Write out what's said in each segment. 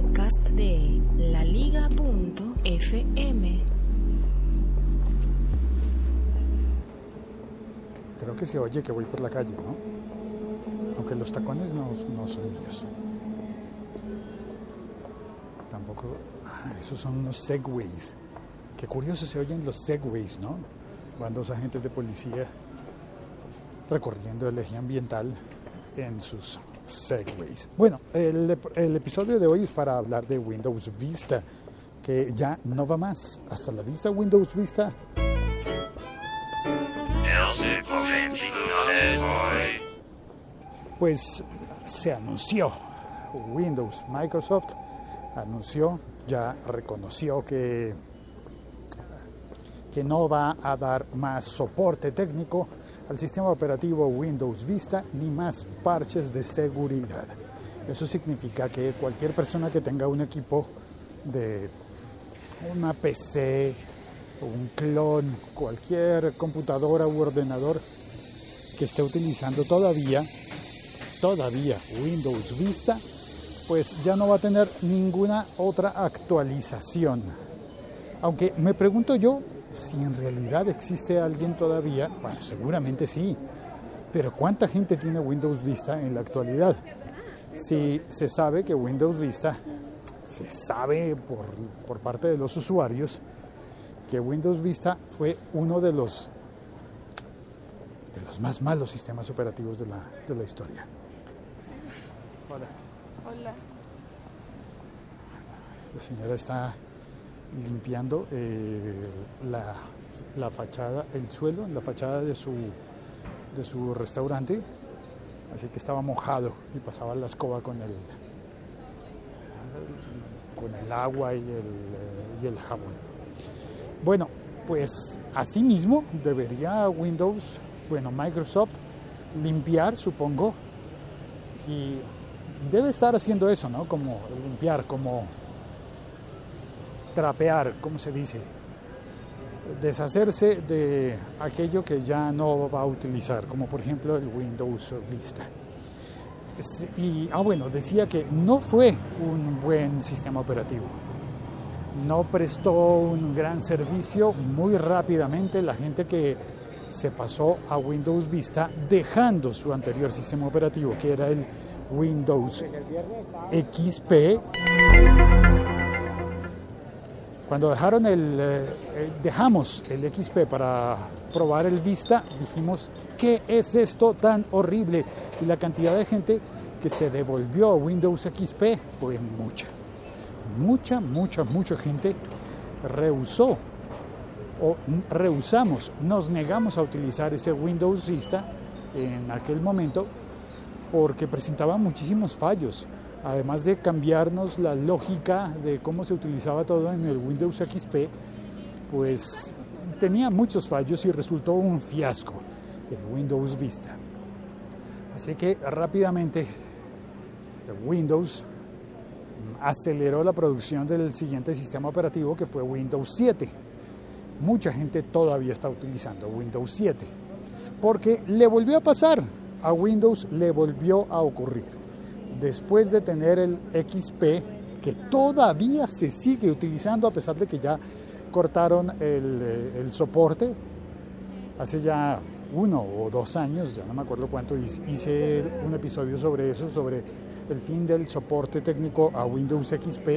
podcast de laliga.fm. Creo que se oye que voy por la calle, ¿no? Aunque los tacones no, no son míos. Tampoco... Ah, esos son unos segways. Qué curioso se oyen los segways, ¿no? Van dos agentes de policía recorriendo el eje ambiental en sus segways. Bueno, el, episodio de hoy es para hablar de Windows Vista, que ya no va más. Hasta la vista Windows Vista. Pues se anunció Windows, Microsoft anunció, ya reconoció que, que no va a dar más soporte técnico al sistema operativo Windows Vista ni más parches de seguridad. Eso significa que cualquier persona que tenga un equipo de una PC, un clon, cualquier computadora u ordenador que esté utilizando todavía, todavía Windows Vista, pues ya no va a tener ninguna otra actualización. Aunque me pregunto yo, si en realidad existe alguien todavía, bueno, seguramente sí, pero ¿cuánta gente tiene Windows Vista en la actualidad? Si se sabe que Windows Vista, se sabe por, por parte de los usuarios, que Windows Vista fue uno de los, de los más malos sistemas operativos de la, de la historia. Hola. Hola. La señora está limpiando eh, la, la, fachada, el suelo, la fachada de su, de su restaurante. Así que estaba mojado y pasaba la escoba con el, con el agua y el, y el jabón. Bueno, pues asimismo debería Windows, bueno, Microsoft limpiar, supongo, y debe estar haciendo eso, ¿no? Como limpiar, como trapear, ¿cómo se dice? Deshacerse de aquello que ya no va a utilizar, como por ejemplo el Windows Vista. Y, ah, bueno, decía que no fue un buen sistema operativo. No prestó un gran servicio muy rápidamente. La gente que se pasó a Windows Vista dejando su anterior sistema operativo, que era el Windows XP. Cuando dejaron el, eh, dejamos el XP para probar el Vista, dijimos, ¿qué es esto tan horrible? Y la cantidad de gente que se devolvió a Windows XP fue mucha. Mucha, mucha, mucha gente rehusó o rehusamos, nos negamos a utilizar ese Windows Vista en aquel momento porque presentaba muchísimos fallos, además de cambiarnos la lógica de cómo se utilizaba todo en el Windows XP, pues tenía muchos fallos y resultó un fiasco el Windows Vista. Así que rápidamente Windows aceleró la producción del siguiente sistema operativo que fue Windows 7. Mucha gente todavía está utilizando Windows 7 porque le volvió a pasar a Windows le volvió a ocurrir. Después de tener el XP, que todavía se sigue utilizando a pesar de que ya cortaron el, el soporte, hace ya uno o dos años, ya no me acuerdo cuánto, hice un episodio sobre eso, sobre el fin del soporte técnico a Windows XP.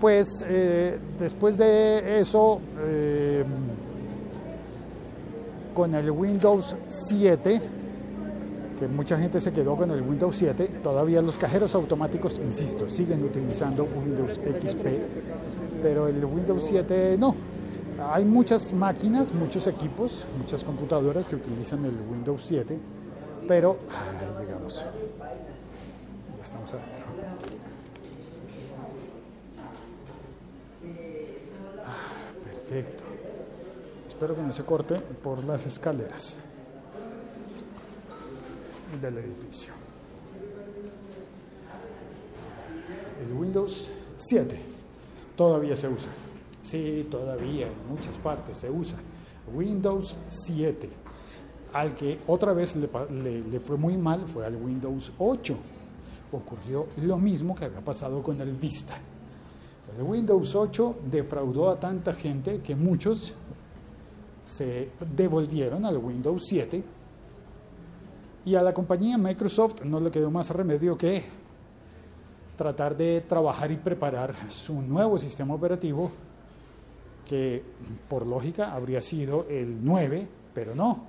Pues eh, después de eso, eh, con el Windows 7, que mucha gente se quedó con el Windows 7, todavía los cajeros automáticos, insisto, siguen utilizando Windows XP, pero el Windows 7 no. Hay muchas máquinas, muchos equipos, muchas computadoras que utilizan el Windows 7, pero ah, llegamos. Ya estamos adentro. Ah, perfecto. Espero que no se corte por las escaleras del edificio. El Windows 7 todavía se usa. Sí, todavía en muchas partes se usa. Windows 7. Al que otra vez le, fue muy mal fue al Windows 8. ocurrió lo mismo que había pasado con el Vista. El Windows 8 defraudó a tanta gente que muchos se devolvieron al Windows 7 y a la compañía Microsoft no le quedó más remedio que tratar de trabajar y preparar su nuevo sistema operativo que por lógica habría sido el 9, pero no.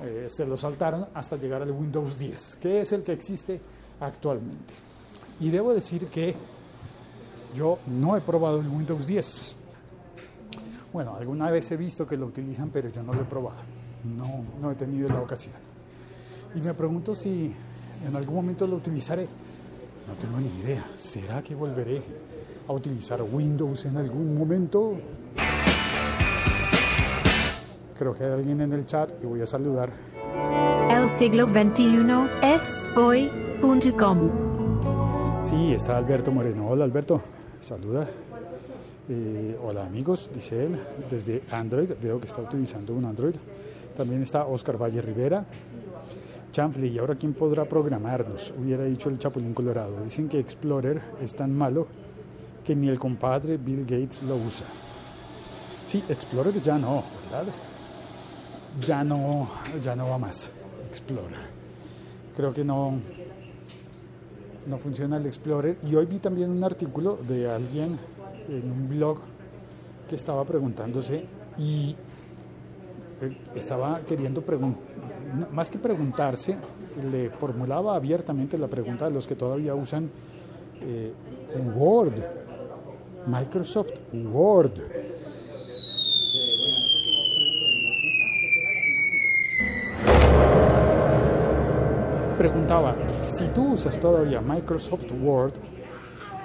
Eh, se lo saltaron hasta llegar al Windows 10, que es el que existe actualmente. Y debo decir que yo no he probado el Windows 10. Bueno, alguna vez he visto que lo utilizan, pero yo no lo he probado. No, no he tenido la ocasión. Y me pregunto si en algún momento lo utilizaré. No tengo ni idea. ¿Será que volveré a utilizar Windows en algún momento? Creo que hay alguien en el chat y voy a saludar. El siglo XXI es hoy.com. Sí, está Alberto Moreno. Hola Alberto, saluda. Eh, hola amigos, dice él, desde Android. Veo que está utilizando un Android. También está Oscar Valle Rivera. Chanfley, ¿y ahora quién podrá programarnos? Hubiera dicho el Chapulín Colorado. Dicen que Explorer es tan malo que ni el compadre Bill Gates lo usa. Sí, Explorer ya no, ¿verdad? Ya no, ya no va más. Explorer. Creo que no, no funciona el Explorer. Y hoy vi también un artículo de alguien en un blog que estaba preguntándose y estaba queriendo preguntar, más que preguntarse, le formulaba abiertamente la pregunta a los que todavía usan eh, Word, Microsoft Word. Preguntaba, si tú usas todavía Microsoft Word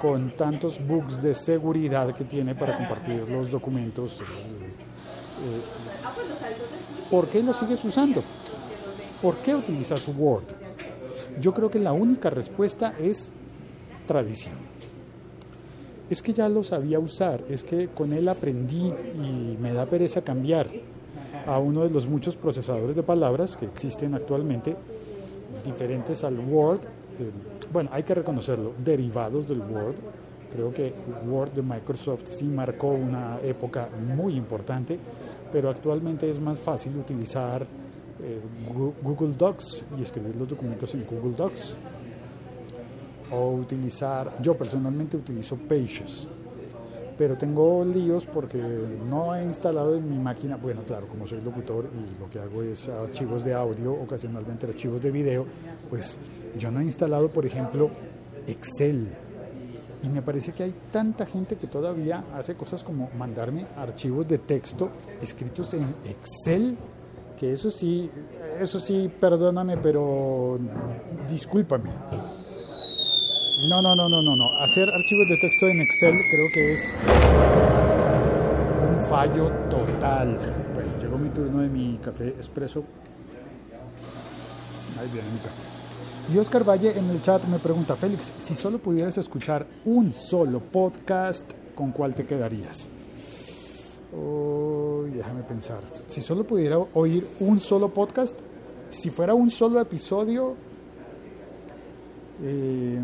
con tantos bugs de seguridad que tiene para compartir los documentos, eh, ¿por qué lo sigues usando? ¿Por qué utilizas Word? Yo creo que la única respuesta es tradición. Es que ya lo sabía usar, es que con él aprendí y me da pereza cambiar a uno de los muchos procesadores de palabras que existen actualmente, diferentes al Word. Eh, bueno, hay que reconocerlo, derivados del Word. Creo que Word de Microsoft sí marcó una época muy importante, pero actualmente es más fácil utilizar eh, Google Docs y escribir los documentos en Google Docs. O utilizar, yo personalmente utilizo Pages, pero tengo líos porque no he instalado en mi máquina, bueno, claro, como soy locutor y lo que hago es archivos de audio, ocasionalmente archivos de video, pues yo no he instalado, por ejemplo, Excel. Y me parece que hay tanta gente que todavía hace cosas como mandarme archivos de texto escritos en Excel, que eso sí, eso sí, perdóname, pero discúlpame. No, no, no, no, no, no. Hacer archivos de texto en Excel creo que es un fallo total. Bueno, llegó mi turno de mi café expreso. Ahí viene mi café. Y Oscar Valle en el chat me pregunta, Félix, si solo pudieras escuchar un solo podcast, ¿con cuál te quedarías? Oh, déjame pensar. Si solo pudiera oír un solo podcast, si fuera un solo episodio, eh,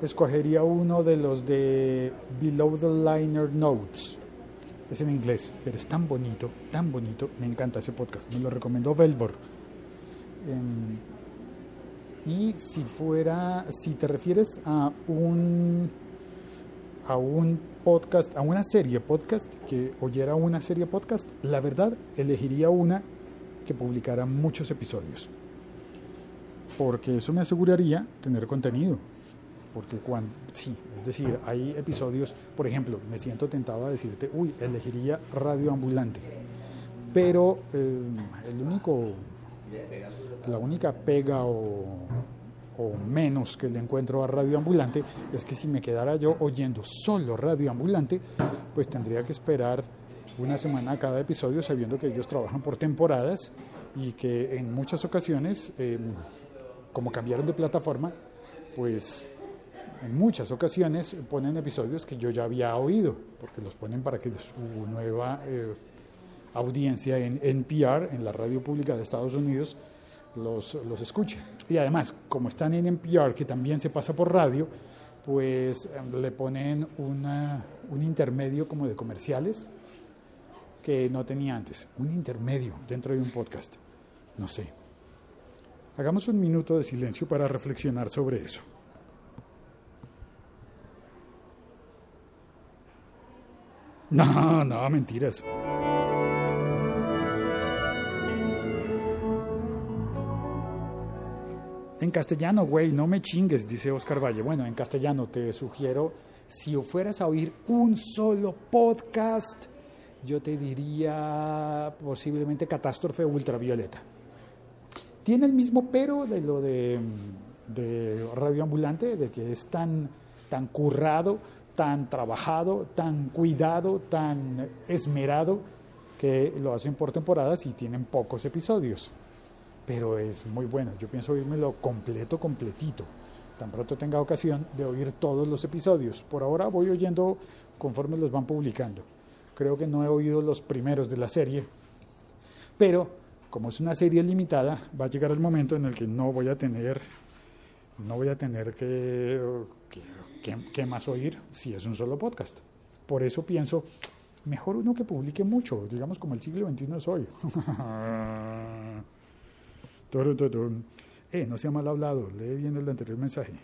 escogería uno de los de Below the Liner Notes. Es en inglés, pero es tan bonito, tan bonito. Me encanta ese podcast. Me lo recomendó Velvor. Eh, y si fuera, si te refieres a un a un podcast, a una serie podcast, que oyera una serie podcast, la verdad elegiría una que publicara muchos episodios. Porque eso me aseguraría tener contenido. Porque cuando, sí, es decir, hay episodios, por ejemplo, me siento tentado a decirte, uy, elegiría Radio Ambulante. Pero eh, el único, la única pega o, menos que le encuentro a Radio Ambulante es que si me quedara yo oyendo solo Radio Ambulante, pues tendría que esperar una semana a cada episodio sabiendo que ellos trabajan por temporadas y que en muchas ocasiones, eh, como cambiaron de plataforma, pues en muchas ocasiones ponen episodios que yo ya había oído, porque los ponen para que su nueva eh, audiencia en NPR, en la radio pública de Estados Unidos, los, los escuche. Y además, como están en NPR, que también se pasa por radio, pues em, le ponen una, un intermedio como de comerciales que no tenía antes. Un intermedio dentro de un podcast. No sé. Hagamos un minuto de silencio para reflexionar sobre eso. No, no, mentiras. En castellano, güey, no me chingues, dice Oscar Valle. Bueno, en castellano te sugiero, si fueras a oír un solo podcast, yo te diría posiblemente Catástrofe Ultravioleta. Tiene el mismo pero de lo de, de Radio Ambulante, de que es tan, tan currado, tan trabajado, tan cuidado, tan esmerado, que lo hacen por temporadas y tienen pocos episodios pero es muy bueno. Yo pienso oírmelo completo, completito. Tan pronto tenga ocasión de oír todos los episodios. Por ahora voy oyendo conforme los van publicando. Creo que no he oído los primeros de la serie, pero como es una serie limitada, va a llegar el momento en el que no voy a tener, no voy a tener que, que, más oír si es un solo podcast. Por eso pienso, mejor uno que publique mucho, digamos como el siglo XXI es hoy. Eh, no sea mal hablado, lee bien el anterior mensaje.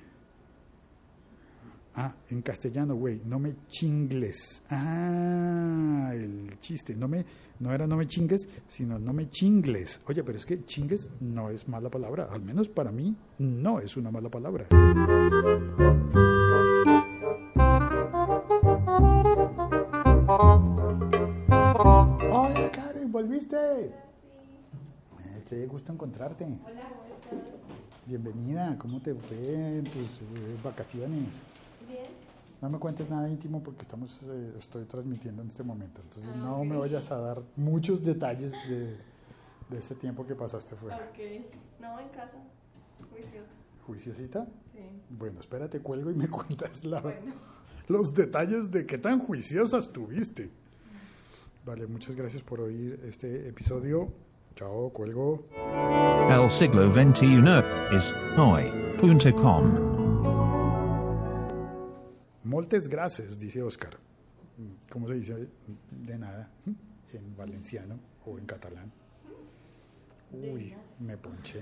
Ah, en castellano, güey, no me chingles. Ah, el chiste, no me, no era no me chingues, sino no me chingles. Oye, pero es que chingues no es mala palabra, al menos para mí no es una mala palabra. Hola, Karen, ¿volviste? Qué gusto encontrarte. Hola, ¿cómo estás? Bienvenida, ¿cómo te fue en tus eh, vacaciones? Bien. No me cuentes nada íntimo porque estamos, eh, estoy transmitiendo en este momento, entonces Ah, no me vayas a dar muchos detalles de, de ese tiempo que pasaste fuera. Ok. No, en casa. Juicioso. ¿Juiciosita? Sí. Bueno, espérate, cuelgo y me cuentas la- Bueno. los detalles de qué tan juiciosa estuviste. Vale, muchas gracias por oír este episodio. Chao, cuelgo. El siglo XXI es hoy.com. Moltes gracias, dice Oscar. ¿Cómo se dice? De nada. En valenciano o en catalán. Uy, me ponché.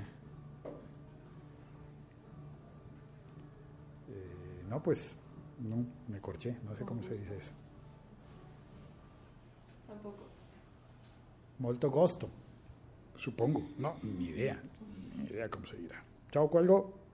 Eh, no, pues, no, me corché. No sé cómo se dice eso. Tampoco. Molto gusto. Supongo. No, ni idea. Ni idea cómo se dirá. Chao, cuelgo.